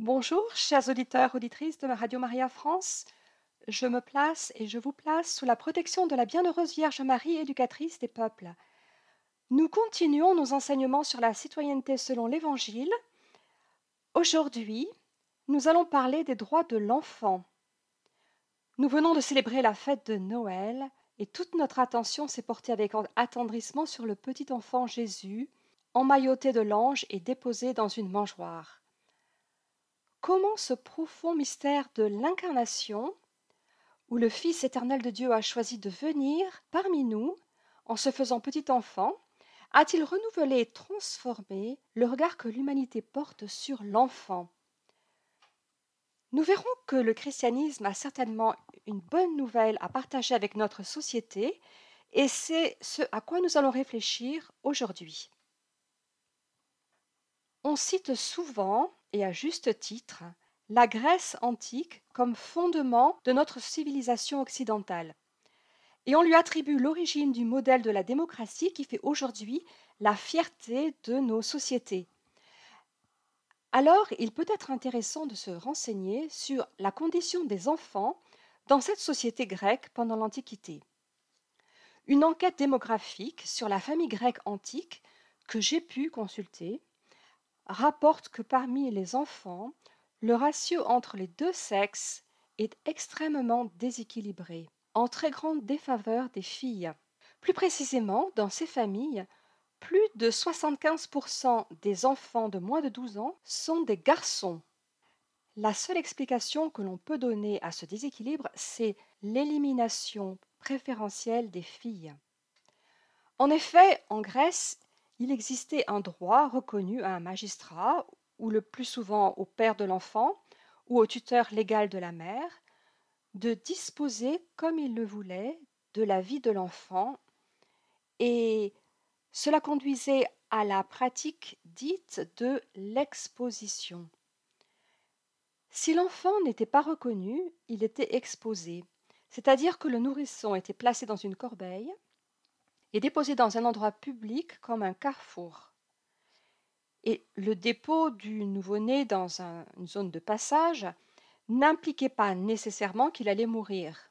Bonjour, chers auditeurs, auditrices de Radio Maria France. Je me place et je vous place sous la protection de la bienheureuse Vierge Marie, éducatrice des peuples. Nous continuons nos enseignements sur la citoyenneté selon l'Évangile. Aujourd'hui, nous allons parler des droits de l'enfant. Nous venons de célébrer la fête de Noël et toute notre attention s'est portée avec attendrissement sur le petit enfant Jésus, emmailloté de l'ange et déposé dans une mangeoire. Comment ce profond mystère de l'incarnation, où le Fils éternel de Dieu a choisi de venir parmi nous en se faisant petit enfant, a-t-il renouvelé et transformé le regard que l'humanité porte sur l'enfant? Nous verrons que le christianisme a certainement une bonne nouvelle à partager avec notre société et c'est ce à quoi nous allons réfléchir aujourd'hui. On cite souvent, et à juste titre, la Grèce antique comme fondement de notre civilisation occidentale. Et on lui attribue l'origine du modèle de la démocratie qui fait aujourd'hui la fierté de nos sociétés. Alors, il peut être intéressant de se renseigner sur la condition des enfants dans cette société grecque pendant l'Antiquité. Une enquête démographique sur la famille grecque antique que j'ai pu consulter rapporte que parmi les enfants, le ratio entre les deux sexes est extrêmement déséquilibré, en très grande défaveur des filles. Plus précisément, dans ces familles, plus de 75% des enfants de moins de 12 ans sont des garçons. La seule explication que l'on peut donner à ce déséquilibre, c'est l'élimination préférentielle des filles. En effet, en Grèce, il existait un droit reconnu à un magistrat, ou le plus souvent au père de l'enfant, ou au tuteur légal de la mère, de disposer comme il le voulait de la vie de l'enfant, et cela conduisait à la pratique dite de l'exposition. Si l'enfant n'était pas reconnu, il était exposé, c'est-à-dire que le nourrisson était placé dans une corbeille, est déposé dans un endroit public comme un carrefour. Et le dépôt du nouveau-né dans une zone de passage n'impliquait pas nécessairement qu'il allait mourir.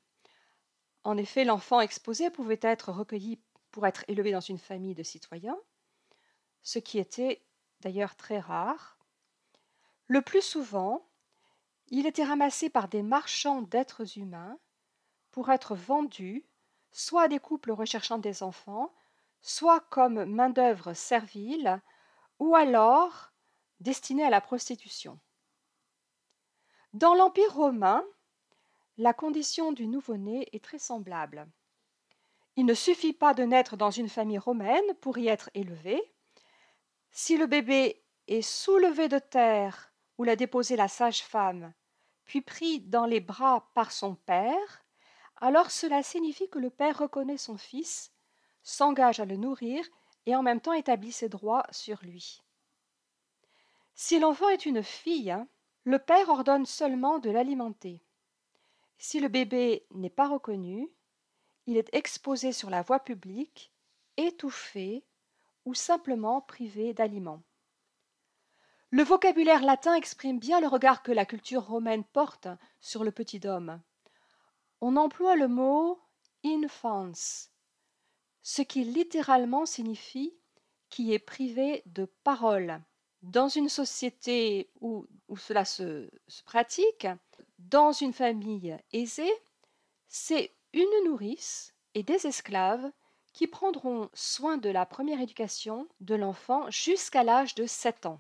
En effet, l'enfant exposé pouvait être recueilli pour être élevé dans une famille de citoyens, ce qui était d'ailleurs très rare. Le plus souvent, il était ramassé par des marchands d'êtres humains pour être vendu soit des couples recherchant des enfants, soit comme main-d'œuvre servile, ou alors destinée à la prostitution. Dans l'Empire romain, la condition du nouveau-né est très semblable. Il ne suffit pas de naître dans une famille romaine pour y être élevé. Si le bébé est soulevé de terre où l'a déposé la sage-femme, puis pris dans les bras par son père, alors cela signifie que le père reconnaît son fils, s'engage à le nourrir et en même temps établit ses droits sur lui. Si l'enfant est une fille, le père ordonne seulement de l'alimenter. Si le bébé n'est pas reconnu, il est exposé sur la voie publique, étouffé ou simplement privé d'aliments. Le vocabulaire latin exprime bien le regard que la culture romaine porte sur le petit homme on emploie le mot infans, ce qui littéralement signifie qui est privé de parole. Dans une société où, cela se, se pratique, dans une famille aisée, c'est une nourrice et des esclaves qui prendront soin de la première éducation de l'enfant jusqu'à l'âge de 7 ans.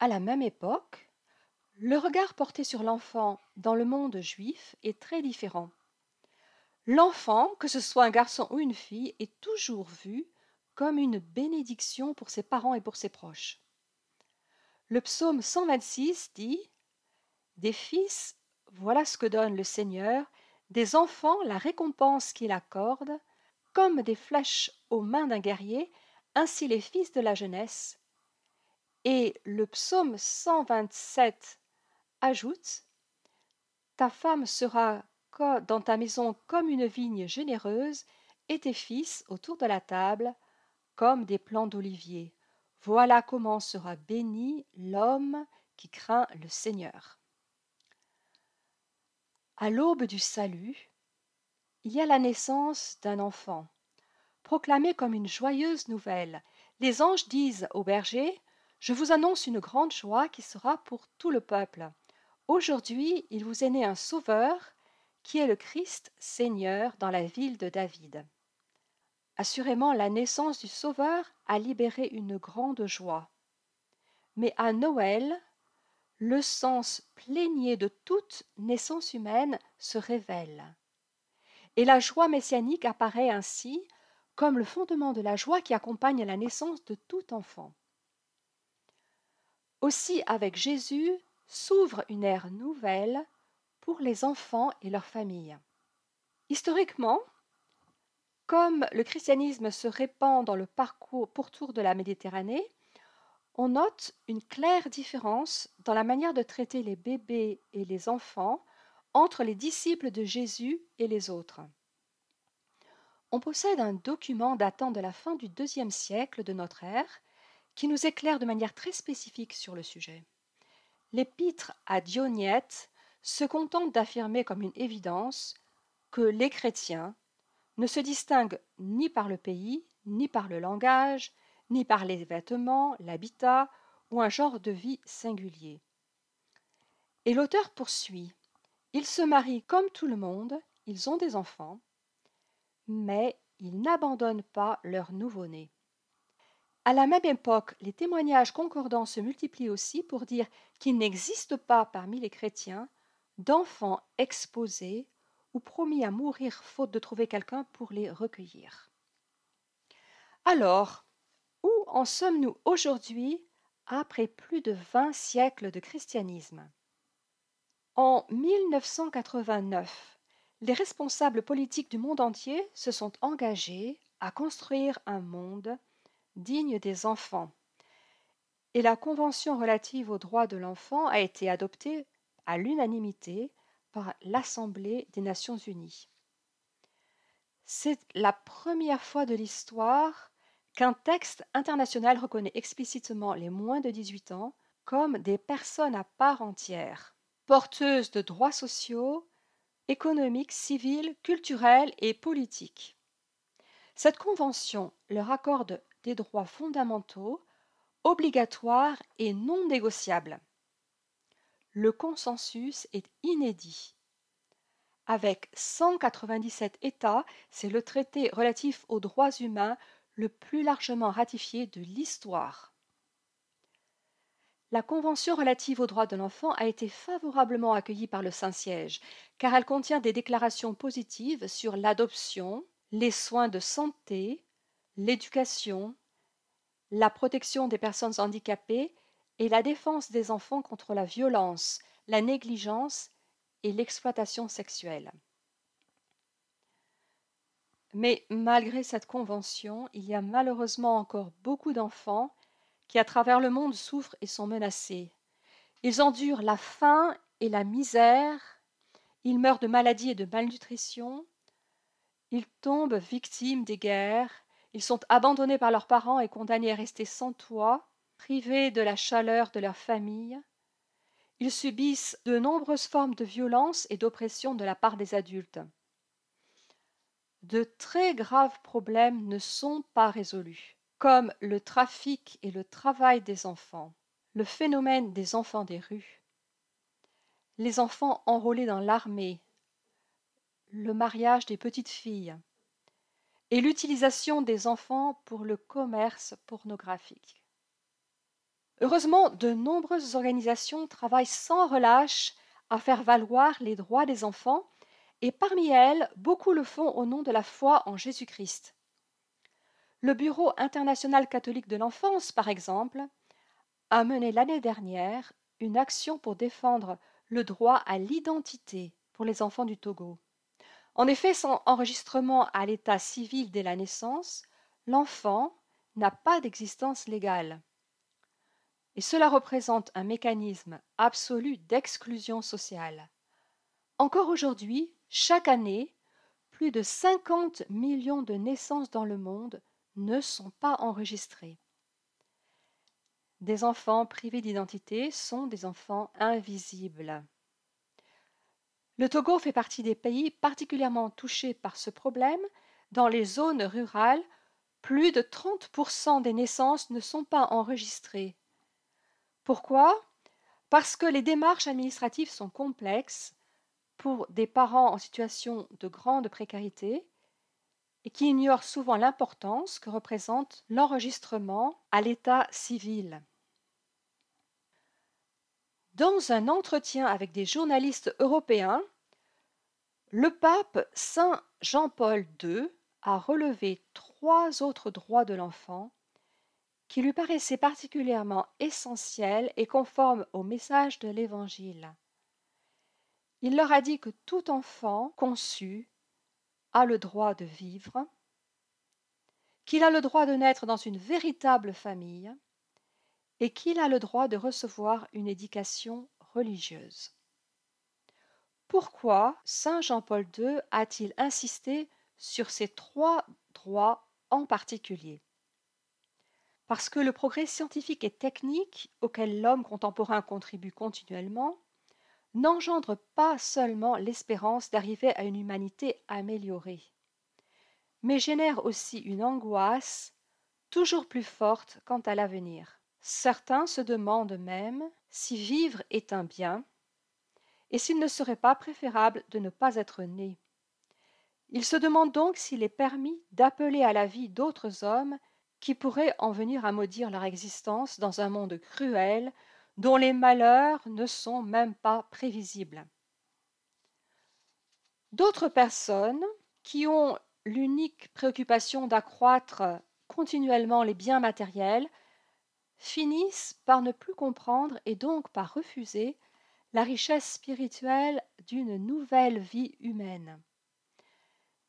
À la même époque, le regard porté sur l'enfant dans le monde juif est très différent. L'enfant, que ce soit un garçon ou une fille, est toujours vu comme une bénédiction pour ses parents et pour ses proches. Le psaume 126 dit Des fils, voilà ce que donne le Seigneur, des enfants, la récompense qu'il accorde, comme des flèches aux mains d'un guerrier, ainsi les fils de la jeunesse. Et le psaume 127 ajoute Ta femme sera dans ta maison comme une vigne généreuse, et tes fils autour de la table comme des plants d'olivier. Voilà comment sera béni l'homme qui craint le Seigneur. À l'aube du salut, il y a la naissance d'un enfant, proclamée comme une joyeuse nouvelle. Les anges disent aux bergers Je vous annonce une grande joie qui sera pour tout le peuple. Aujourd'hui, il vous est né un sauveur, qui est le Christ Seigneur dans la ville de David. Assurément, la naissance du Sauveur a libéré une grande joie. Mais à Noël, le sens plénier de toute naissance humaine se révèle. Et la joie messianique apparaît ainsi comme le fondement de la joie qui accompagne la naissance de tout enfant. Aussi avec Jésus s'ouvre une ère nouvelle pour les enfants et leurs familles. Historiquement, comme le christianisme se répand dans le parcours pourtour de la Méditerranée, on note une claire différence dans la manière de traiter les bébés et les enfants entre les disciples de Jésus et les autres. On possède un document datant de la fin du deuxième siècle de notre ère qui nous éclaire de manière très spécifique sur le sujet. L'épître à Dionyette se contente d'affirmer comme une évidence que les chrétiens ne se distinguent ni par le pays, ni par le langage, ni par les vêtements, l'habitat ou un genre de vie singulier. Et l'auteur poursuit. Ils se marient comme tout le monde, ils ont des enfants, mais ils n'abandonnent pas leur nouveau-né. À la même époque, les témoignages concordants se multiplient aussi pour dire qu'il n'existe pas parmi les chrétiens d'enfants exposés ou promis à mourir faute de trouver quelqu'un pour les recueillir. Alors, où en sommes-nous aujourd'hui après plus de vingt siècles de christianisme? En 1989, les responsables politiques du monde entier se sont engagés à construire un monde digne des enfants. Et la Convention relative aux droits de l'enfant a été adoptée à l'unanimité par l'Assemblée des Nations Unies. C'est la première fois de l'histoire qu'un texte international reconnaît explicitement les moins de 18 ans comme des personnes à part entière, porteuses de droits sociaux, économiques, civils, culturels et politiques. Cette convention leur accorde droits fondamentaux, obligatoires et non négociables. Le consensus est inédit. Avec 197 États, c'est le traité relatif aux droits humains le plus largement ratifié de l'histoire. La Convention relative aux droits de l'enfant a été favorablement accueillie par le Saint-Siège, car elle contient des déclarations positives sur l'adoption, les soins de santé, l'éducation, la protection des personnes handicapées et la défense des enfants contre la violence, la négligence et l'exploitation sexuelle. Mais malgré cette convention, il y a malheureusement encore beaucoup d'enfants qui à travers le monde souffrent et sont menacés. Ils endurent la faim et la misère, ils meurent de maladies et de malnutrition, ils tombent victimes des guerres, ils sont abandonnés par leurs parents et condamnés à rester sans toit, privés de la chaleur de leur famille. Ils subissent de nombreuses formes de violence et d'oppression de la part des adultes. De très graves problèmes ne sont pas résolus, comme le trafic et le travail des enfants, le phénomène des enfants des rues, les enfants enrôlés dans l'armée, le mariage des petites filles, et l'utilisation des enfants pour le commerce pornographique. Heureusement, de nombreuses organisations travaillent sans relâche à faire valoir les droits des enfants, et parmi elles, beaucoup le font au nom de la foi en Jésus-Christ. Le Bureau international catholique de l'enfance, par exemple, a mené l'année dernière une action pour défendre le droit à l'identité pour les enfants du Togo. En effet, sans enregistrement à l'état civil dès la naissance, l'enfant n'a pas d'existence légale. Et cela représente un mécanisme absolu d'exclusion sociale. Encore aujourd'hui, chaque année, plus de 50 millions de naissances dans le monde ne sont pas enregistrées. des enfants privés d'identité sont des enfants invisibles. Le Togo fait partie des pays particulièrement touchés par ce problème. Dans les zones rurales, plus de 30% des naissances ne sont pas enregistrées. Pourquoi? Parce que les démarches administratives sont complexes pour des parents en situation de grande précarité et qui ignorent souvent l'importance que représente l'enregistrement à l'état civil. Dans un entretien avec des journalistes européens, le pape Saint Jean-Paul II a relevé trois autres droits de l'enfant qui lui paraissaient particulièrement essentiels et conformes au message de l'Évangile. Il leur a dit que tout enfant conçu a le droit de vivre, qu'il a le droit de naître dans une véritable famille, et qu'il a le droit de recevoir une éducation religieuse. Pourquoi Saint Jean-Paul II a-t-il insisté sur ces trois droits en particulier? Parce que le progrès scientifique et technique auquel l'homme contemporain contribue continuellement n'engendre pas seulement l'espérance d'arriver à une humanité améliorée, mais génère aussi une angoisse toujours plus forte quant à l'avenir. Certains se demandent même si vivre est un bien, et s'il ne serait pas préférable de ne pas être né. Ils se demandent donc s'il est permis d'appeler à la vie d'autres hommes qui pourraient en venir à maudire leur existence dans un monde cruel dont les malheurs ne sont même pas prévisibles. D'autres personnes qui ont l'unique préoccupation d'accroître continuellement les biens matériels finissent par ne plus comprendre et donc par refuser la richesse spirituelle d'une nouvelle vie humaine.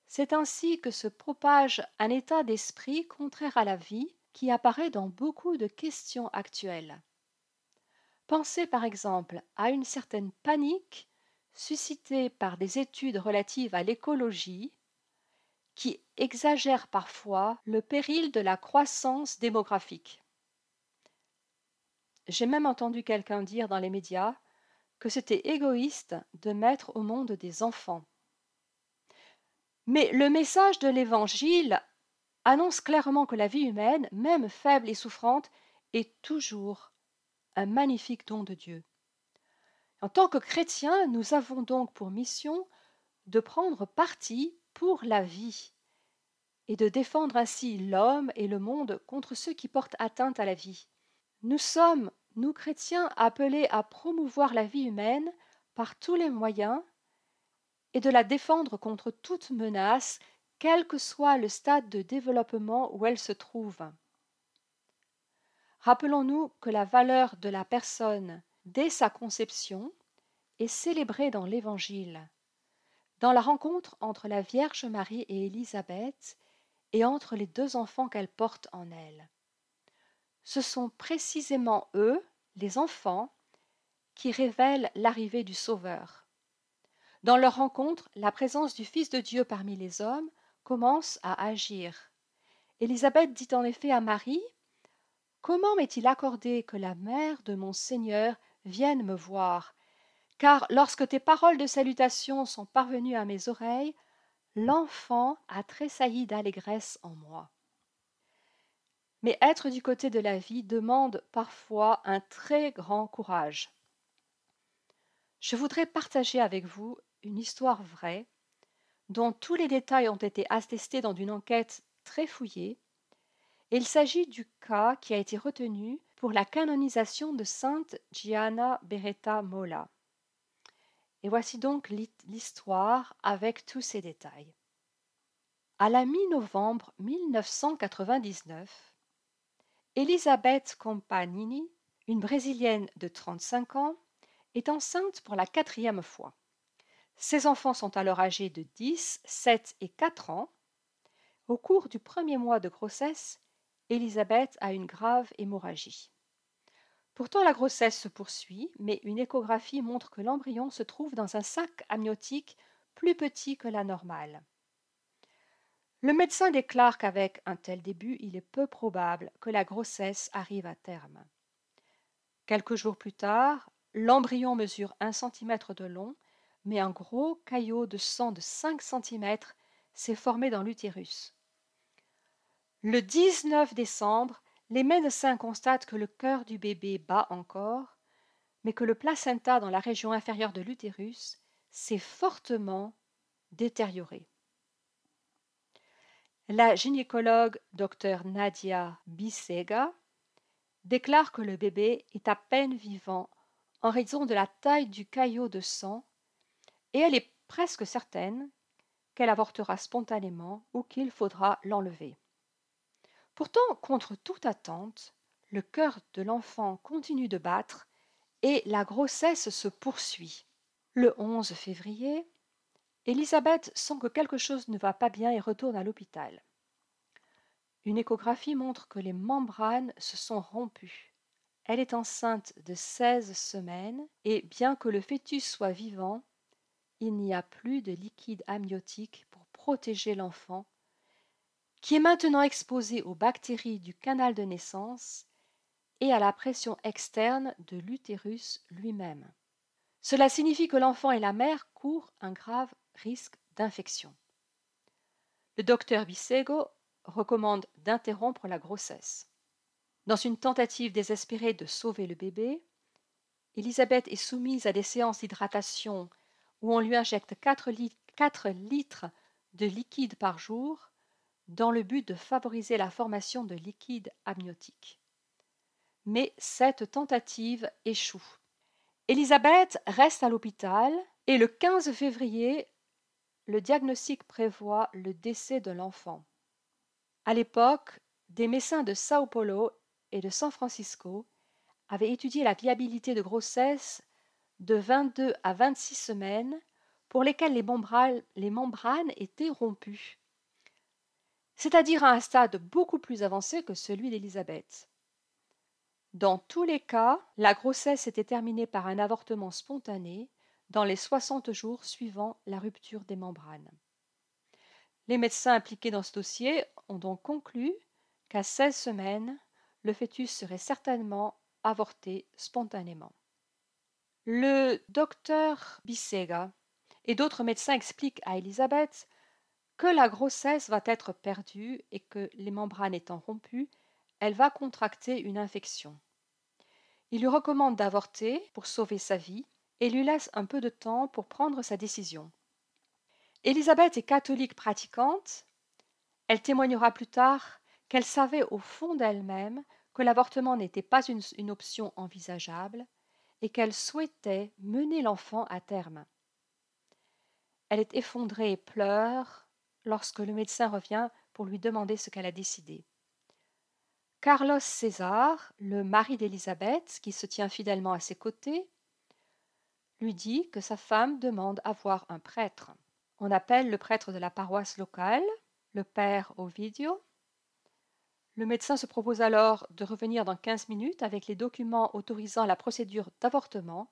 C'est ainsi que se propage un état d'esprit contraire à la vie qui apparaît dans beaucoup de questions actuelles. Pensez par exemple à une certaine panique suscitée par des études relatives à l'écologie qui exagèrent parfois le péril de la croissance démographique. J'ai même entendu quelqu'un dire dans les médias que c'était égoïste de mettre au monde des enfants. Mais le message de l'Évangile annonce clairement que la vie humaine, même faible et souffrante, est toujours un magnifique don de Dieu. En tant que chrétiens, nous avons donc pour mission de prendre parti pour la vie et de défendre ainsi l'homme et le monde contre ceux qui portent atteinte à la vie. Nous sommes nous chrétiens appelés à promouvoir la vie humaine par tous les moyens et de la défendre contre toute menace, quel que soit le stade de développement où elle se trouve. Rappelons-nous que la valeur de la personne dès sa conception est célébrée dans l'Évangile, dans la rencontre entre la Vierge Marie et Élisabeth et entre les deux enfants qu'elle porte en elle ce sont précisément eux, les enfants, qui révèlent l'arrivée du Sauveur. Dans leur rencontre, la présence du Fils de Dieu parmi les hommes commence à agir. Élisabeth dit en effet à Marie Comment m'est-il accordé que la mère de mon Seigneur vienne me voir? Car lorsque tes paroles de salutation sont parvenues à mes oreilles, l'enfant a tressailli d'allégresse en moi. Mais être du côté de la vie demande parfois un très grand courage. Je voudrais partager avec vous une histoire vraie, dont tous les détails ont été attestés dans une enquête très fouillée, il s'agit du cas qui a été retenu pour la canonisation de sainte Gianna Beretta Mola. Et voici donc l'histoire avec tous ses détails. À la mi-novembre 1999, Elisabeth Compagnini, une Brésilienne de 35 ans, est enceinte pour la quatrième fois. Ses enfants sont alors âgés de 10, 7 et 4 ans. Au cours du premier mois de grossesse, Elisabeth a une grave hémorragie. Pourtant, la grossesse se poursuit, mais une échographie montre que l'embryon se trouve dans un sac amniotique plus petit que la normale. Le médecin déclare qu'avec un tel début, il est peu probable que la grossesse arrive à terme. Quelques jours plus tard, l'embryon mesure un centimètre de long, mais un gros caillot de sang de 5 cm s'est formé dans l'utérus. Le 19 décembre, les médecins constatent que le cœur du bébé bat encore, mais que le placenta dans la région inférieure de l'utérus s'est fortement détérioré. La gynécologue Dr Nadia Bisega déclare que le bébé est à peine vivant en raison de la taille du caillot de sang et elle est presque certaine qu'elle avortera spontanément ou qu'il faudra l'enlever. Pourtant, contre toute attente, le cœur de l'enfant continue de battre et la grossesse se poursuit. Le 11 février, Elisabeth sent que quelque chose ne va pas bien et retourne à l'hôpital. Une échographie montre que les membranes se sont rompues. Elle est enceinte de 16 semaines et bien que le fœtus soit vivant, il n'y a plus de liquide amniotique pour protéger l'enfant, qui est maintenant exposé aux bactéries du canal de naissance et à la pression externe de l'utérus lui-même. Cela signifie que l'enfant et la mère courent un grave risque d'infection. Le docteur Bisego recommande d'interrompre la grossesse. Dans une tentative désespérée de sauver le bébé, Elisabeth est soumise à des séances d'hydratation où on lui injecte 4, litres de liquide par jour dans le but de favoriser la formation de liquide amniotique. Mais cette tentative échoue. Elisabeth reste à l'hôpital et le 15 février, le diagnostic prévoit le décès de l'enfant. À l'époque, des médecins de Sao Paulo et de San Francisco avaient étudié la viabilité de grossesse de 22 à 26 semaines pour lesquelles les membranes, étaient rompues, c'est-à-dire à un stade beaucoup plus avancé que celui d'Élisabeth. Dans tous les cas, la grossesse était terminée par un avortement spontané dans les 60 jours suivant la rupture des membranes. Les médecins impliqués dans ce dossier ont donc conclu qu'à 16 semaines, le fœtus serait certainement avorté spontanément. Le docteur Bisega et d'autres médecins expliquent à Elisabeth que la grossesse va être perdue et que les membranes étant rompues, elle va contracter une infection. Il lui recommande d'avorter pour sauver sa vie et lui laisse un peu de temps pour prendre sa décision. Élisabeth est catholique pratiquante. Elle témoignera plus tard qu'elle savait au fond d'elle-même que l'avortement n'était pas une, option envisageable et qu'elle souhaitait mener l'enfant à terme. Elle est effondrée et pleure lorsque le médecin revient pour lui demander ce qu'elle a décidé. Carlos César, le mari d'Élisabeth, qui se tient fidèlement à ses côtés, lui dit que sa femme demande à voir un prêtre. On appelle le prêtre de la paroisse locale, le père Ovidio. Le médecin se propose alors de revenir dans 15 minutes avec les documents autorisant la procédure d'avortement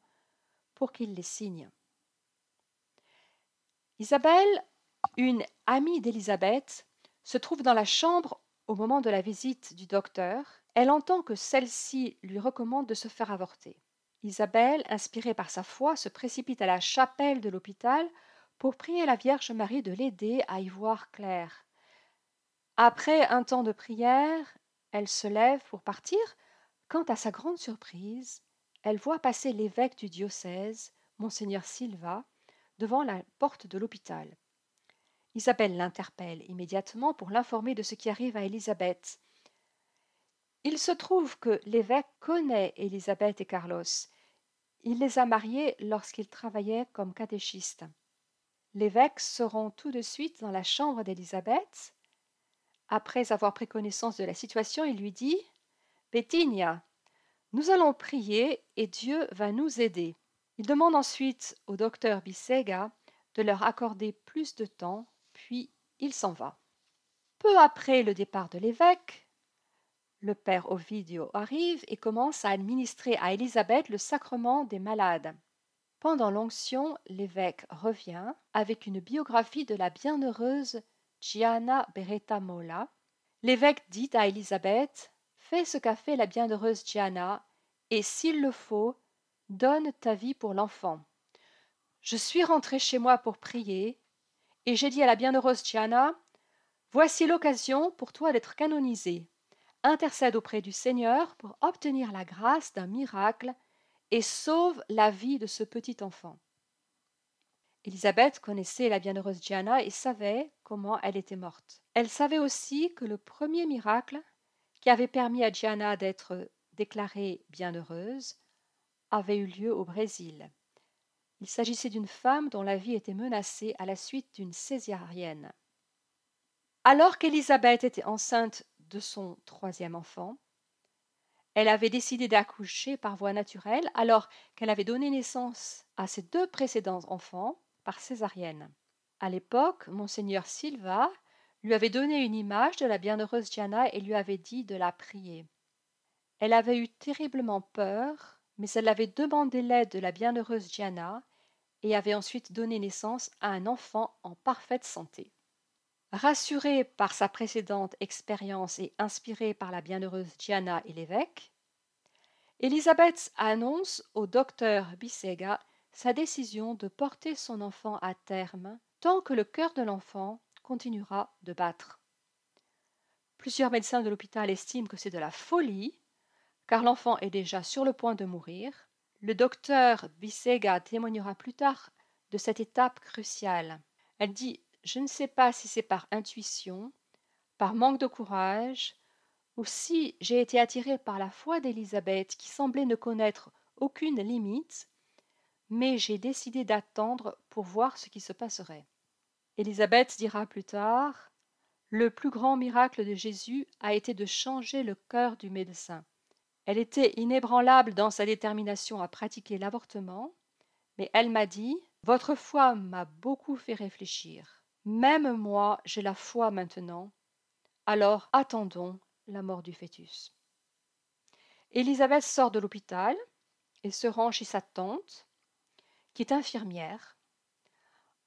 pour qu'il les signe. Isabelle, une amie d'Élisabeth, se trouve dans la chambre au moment de la visite du docteur. Elle entend que celle-ci lui recommande de se faire avorter. Isabelle, inspirée par sa foi, se précipite à la chapelle de l'hôpital pour prier la Vierge Marie de l'aider à y voir clair. Après un temps de prière, elle se lève pour partir, quand à sa grande surprise, elle voit passer l'évêque du diocèse, monseigneur Silva, devant la porte de l'hôpital. Isabelle l'interpelle immédiatement pour l'informer de ce qui arrive à Élisabeth. Il se trouve que l'évêque connaît Élisabeth et Carlos. Il les a mariés lorsqu'ils travaillaient comme catéchistes. L'évêque se rend tout de suite dans la chambre d'Élisabeth. Après avoir pris connaissance de la situation, il lui dit Bettinia, nous allons prier et Dieu va nous aider. Il demande ensuite au docteur Bisega de leur accorder plus de temps, puis il s'en va. Peu après le départ de l'évêque, le père Ovidio arrive et commence à administrer à Élisabeth le sacrement des malades. Pendant l'onction, l'évêque revient avec une biographie de la bienheureuse Gianna Beretta Mola. L'évêque dit à Élisabeth Fais ce qu'a fait la bienheureuse Gianna et s'il le faut, donne ta vie pour l'enfant. Je suis rentré chez moi pour prier, et j'ai dit à la bienheureuse Gianna Voici l'occasion pour toi d'être canonisée. Intercède auprès du Seigneur pour obtenir la grâce d'un miracle et sauve la vie de ce petit enfant. Élisabeth connaissait la bienheureuse Gianna et savait comment elle était morte. Elle savait aussi que le premier miracle qui avait permis à Gianna d'être déclarée bienheureuse avait eu lieu au Brésil. Il s'agissait d'une femme dont la vie était menacée à la suite d'une césarienne. Alors qu'Élisabeth était enceinte de son troisième enfant, elle avait décidé d'accoucher par voie naturelle alors qu'elle avait donné naissance à ses deux précédents enfants par césarienne. À l'époque, monseigneur Silva lui avait donné une image de la bienheureuse Diana et lui avait dit de la prier. Elle avait eu terriblement peur mais elle avait demandé l'aide de la bienheureuse Diana et avait ensuite donné naissance à un enfant en parfaite santé. Rassurée par sa précédente expérience et inspirée par la bienheureuse Diana et l'évêque, Elisabeth annonce au docteur Bissega sa décision de porter son enfant à terme tant que le cœur de l'enfant continuera de battre. Plusieurs médecins de l'hôpital estiment que c'est de la folie car l'enfant est déjà sur le point de mourir. Le docteur Bissega témoignera plus tard de cette étape cruciale. Elle dit Je ne sais pas si c'est par intuition, par manque de courage, ou si j'ai été attirée par la foi d'Élisabeth qui semblait ne connaître aucune limite, mais j'ai décidé d'attendre pour voir ce qui se passerait. Élisabeth dira plus tard Le plus grand miracle de Jésus a été de changer le cœur du médecin. Elle était inébranlable dans sa détermination à pratiquer l'avortement, mais elle m'a dit Votre foi m'a beaucoup fait réfléchir. Même moi, j'ai la foi maintenant. Alors attendons la mort du fœtus. Élisabeth sort de l'hôpital et se rend chez sa tante, qui est infirmière.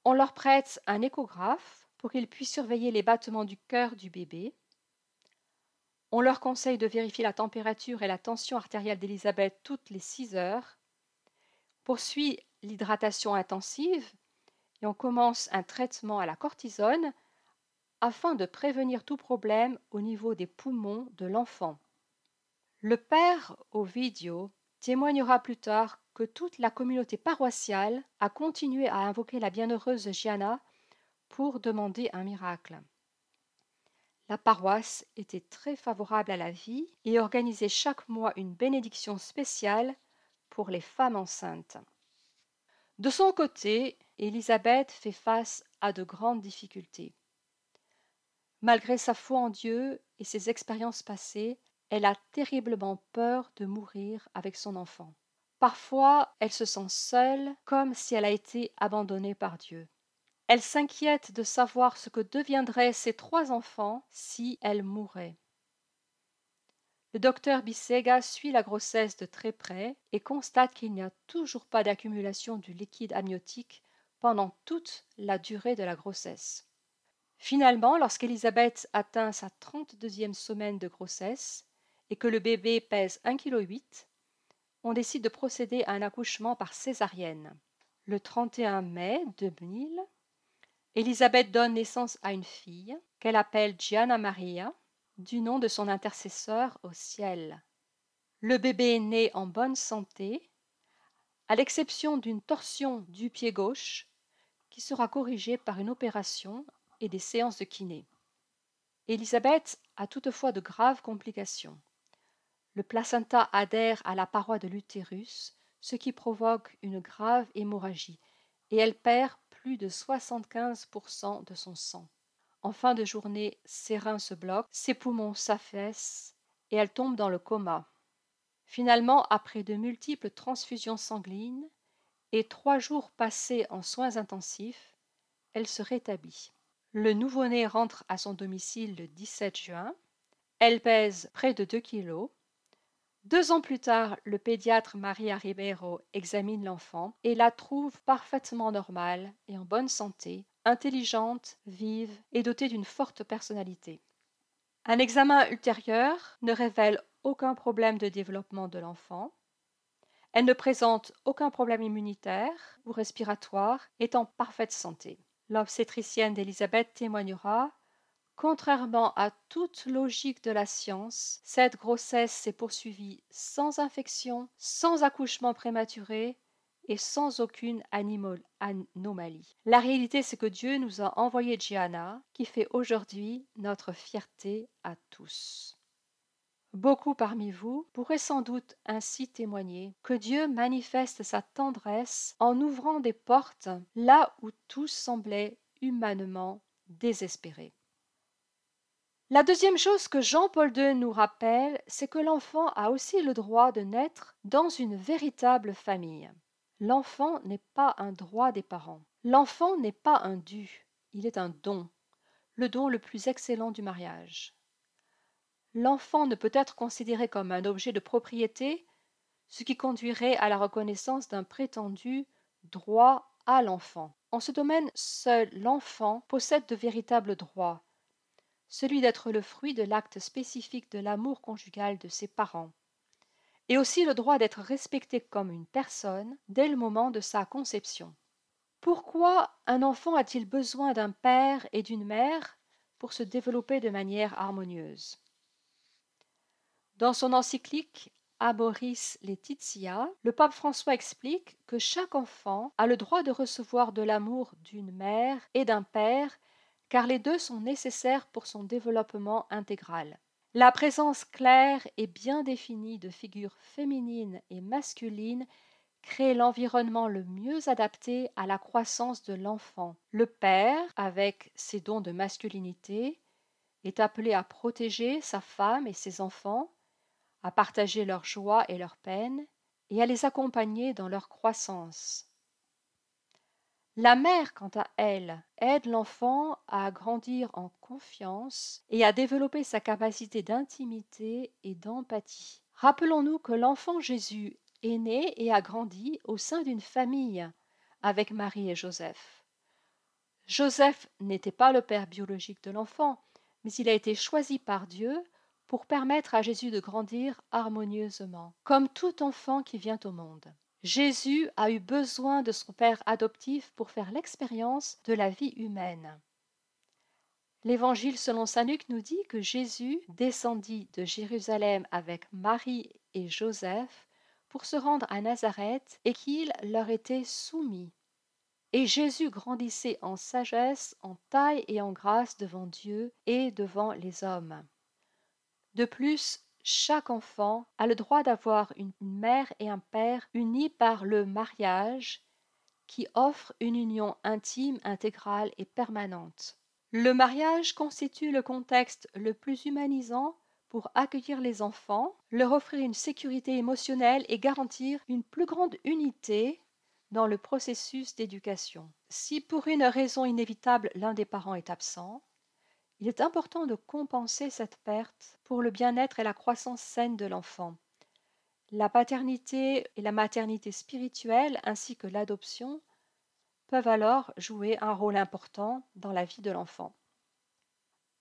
On leur prête un échographe pour qu'ils puissent surveiller les battements du cœur du bébé. On leur conseille de vérifier la température et la tension artérielle d'Elisabeth toutes les six heures. Poursuit l'hydratation intensive commence un traitement à la cortisone afin de prévenir tout problème au niveau des poumons de l'enfant. Le père Ovidio témoignera plus tard que toute la communauté paroissiale a continué à invoquer la bienheureuse Gianna pour demander un miracle. La paroisse était très favorable à la vie et organisait chaque mois une bénédiction spéciale pour les femmes enceintes. De son côté, Élisabeth fait face à de grandes difficultés. Malgré sa foi en Dieu et ses expériences passées, elle a terriblement peur de mourir avec son enfant. Parfois, elle se sent seule, comme si elle a été abandonnée par Dieu. Elle s'inquiète de savoir ce que deviendraient ses trois enfants si elle mourait. Le docteur Bissega suit la grossesse de très près et constate qu'il n'y a toujours pas d'accumulation du liquide amniotique pendant toute la durée de la grossesse. Finalement, lorsqu'Elisabeth atteint sa 32e semaine de grossesse et que le bébé pèse 1,8 kg, on décide de procéder à un accouchement par césarienne. Le 31 mai 2000, Élisabeth donne naissance à une fille qu'elle appelle Gianna Maria, du nom de son intercesseur au ciel. Le bébé est né en bonne santé, à l'exception d'une torsion du pied gauche qui sera corrigée par une opération et des séances de kiné. Élisabeth a toutefois de graves complications. Le placenta adhère à la paroi de l'utérus, ce qui provoque une grave hémorragie, et elle perd plus de 75% de son sang. En fin de journée, ses reins se bloquent, ses poumons s'affaissent et elle tombe dans le coma. Finalement, après de multiples transfusions sanguines et trois jours passés en soins intensifs, elle se rétablit. Le nouveau-né rentre à son domicile le 17 juin. Elle pèse près de 2 kilos deux ans plus tard, le pédiatre Maria Ribeiro examine l'enfant et la trouve parfaitement normale et en bonne santé, intelligente, vive et dotée d'une forte personnalité. Un examen ultérieur ne révèle aucun problème de développement de l'enfant. Elle ne présente aucun problème immunitaire ou respiratoire, est en parfaite santé. L'obstétricienne d'Elisabeth témoignera Contrairement à toute logique de la science, cette grossesse s'est poursuivie sans infection, sans accouchement prématuré et sans aucune anomalie. La réalité, c'est que Dieu nous a envoyé Gianna, qui fait aujourd'hui notre fierté à tous. Beaucoup parmi vous pourraient sans doute ainsi témoigner que Dieu manifeste sa tendresse en ouvrant des portes là où tout semblait humainement désespéré. La deuxième chose que Jean-Paul II nous rappelle, c'est que l'enfant a aussi le droit de naître dans une véritable famille. L'enfant n'est pas un droit des parents. L'enfant n'est pas un dû, il est un don, le don le plus excellent du mariage. L'enfant ne peut être considéré comme un objet de propriété, ce qui conduirait à la reconnaissance d'un prétendu droit à l'enfant. En ce domaine, seul l'enfant possède de véritables droits, celui d'être le fruit de l'acte spécifique de l'amour conjugal de ses parents, et aussi le droit d'être respecté comme une personne dès le moment de sa conception. Pourquoi un enfant a-t-il besoin d'un père et d'une mère pour se développer de manière harmonieuse? Dans son encyclique Aboris Laetitia, le pape François explique que chaque enfant a le droit de recevoir de l'amour d'une mère et d'un père car les deux sont nécessaires pour son développement intégral. La présence claire et bien définie de figures féminines et masculines crée l'environnement le mieux adapté à la croissance de l'enfant. Le père, avec ses dons de masculinité, est appelé à protéger sa femme et ses enfants, à partager leurs joies et leurs peines, et à les accompagner dans leur croissance. La mère, quant à elle, aide l'enfant à grandir en confiance et à développer sa capacité d'intimité et d'empathie. Rappelons-nous que l'enfant Jésus est né et a grandi au sein d'une famille avec Marie et Joseph. Joseph n'était pas le père biologique de l'enfant, mais il a été choisi par Dieu pour permettre à Jésus de grandir harmonieusement, comme tout enfant qui vient au monde. Jésus a eu besoin de son Père adoptif pour faire l'expérience de la vie humaine. L'Évangile selon Saint Luc nous dit que Jésus descendit de Jérusalem avec Marie et Joseph pour se rendre à Nazareth et qu'il leur était soumis. Et Jésus grandissait en sagesse, en taille et en grâce devant Dieu et devant les hommes. De plus, chaque enfant a le droit d'avoir une mère et un père unis par le mariage qui offre une union intime, intégrale et permanente. Le mariage constitue le contexte le plus humanisant pour accueillir les enfants, leur offrir une sécurité émotionnelle et garantir une plus grande unité dans le processus d'éducation. Si pour une raison inévitable l'un des parents est absent, il est important de compenser cette perte pour le bien-être et la croissance saine de l'enfant. La paternité et la maternité spirituelle ainsi que l'adoption peuvent alors jouer un rôle important dans la vie de l'enfant.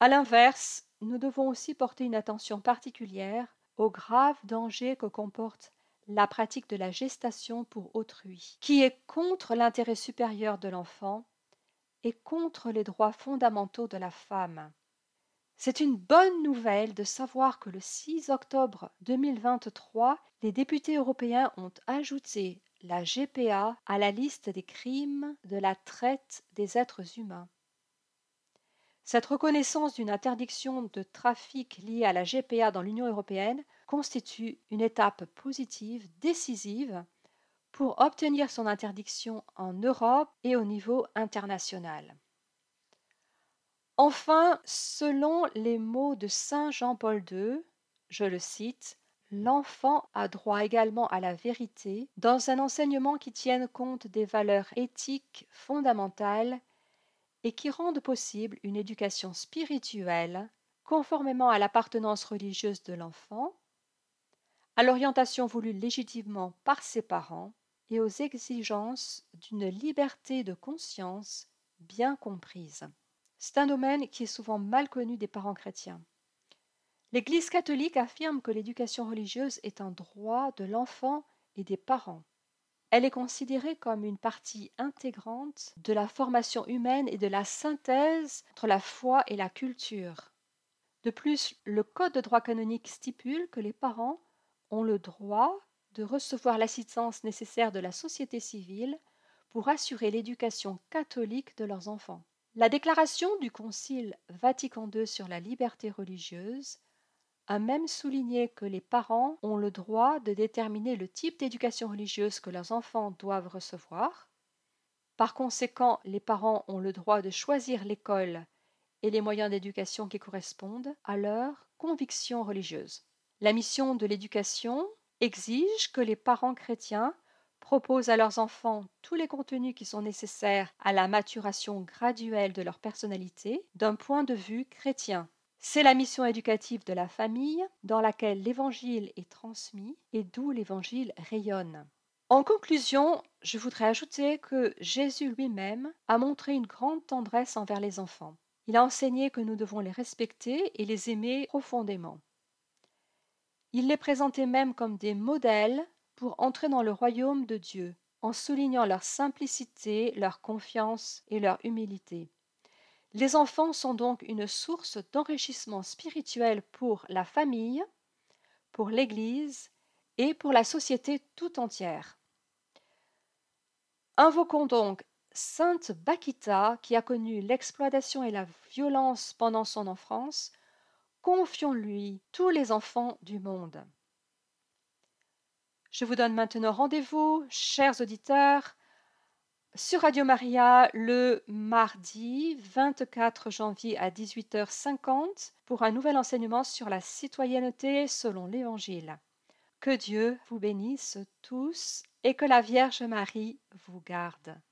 A l'inverse, nous devons aussi porter une attention particulière aux graves dangers que comporte la pratique de la gestation pour autrui, qui est contre l'intérêt supérieur de l'enfant et contre les droits fondamentaux de la femme. C'est une bonne nouvelle de savoir que le 6 octobre 2023, les députés européens ont ajouté la GPA à la liste des crimes de la traite des êtres humains. Cette reconnaissance d'une interdiction de trafic liée à la GPA dans l'Union européenne constitue une étape positive, décisive, pour obtenir son interdiction en Europe et au niveau international. Enfin, selon les mots de saint Jean-Paul II, je le cite, L'enfant a droit également à la vérité dans un enseignement qui tienne compte des valeurs éthiques fondamentales et qui rende possible une éducation spirituelle conformément à l'appartenance religieuse de l'enfant, à l'orientation voulue légitimement par ses parents et aux exigences d'une liberté de conscience bien comprise. C'est un domaine qui est souvent mal connu des parents chrétiens. L'Église catholique affirme que l'éducation religieuse est un droit de l'enfant et des parents. Elle est considérée comme une partie intégrante de la formation humaine et de la synthèse entre la foi et la culture. De plus, le Code de droit canonique stipule que les parents ont le droit de recevoir l'assistance nécessaire de la société civile pour assurer l'éducation catholique de leurs enfants. La déclaration du Concile Vatican II sur la liberté religieuse a même souligné que les parents ont le droit de déterminer le type d'éducation religieuse que leurs enfants doivent recevoir. Par conséquent, les parents ont le droit de choisir l'école et les moyens d'éducation qui correspondent à leurs convictions religieuses. La mission de l'éducation exige que les parents chrétiens proposent à leurs enfants tous les contenus qui sont nécessaires à la maturation graduelle de leur personnalité d'un point de vue chrétien. C'est la mission éducative de la famille dans laquelle l'Évangile est transmis et d'où l'Évangile rayonne. En conclusion, je voudrais ajouter que Jésus lui-même a montré une grande tendresse envers les enfants. Il a enseigné que nous devons les respecter et les aimer profondément. Il les présentait même comme des modèles pour entrer dans le royaume de Dieu, en soulignant leur simplicité, leur confiance et leur humilité. Les enfants sont donc une source d'enrichissement spirituel pour la famille, pour l'Église et pour la société tout entière. Invoquons donc Sainte Bakita qui a connu l'exploitation et la violence pendant son enfance, confions-lui tous les enfants du monde. Je vous donne maintenant rendez-vous, chers auditeurs, sur Radio Maria le mardi 24 janvier à 18h50 pour un nouvel enseignement sur la citoyenneté selon l'Évangile. Que Dieu vous bénisse tous et que la Vierge Marie vous garde.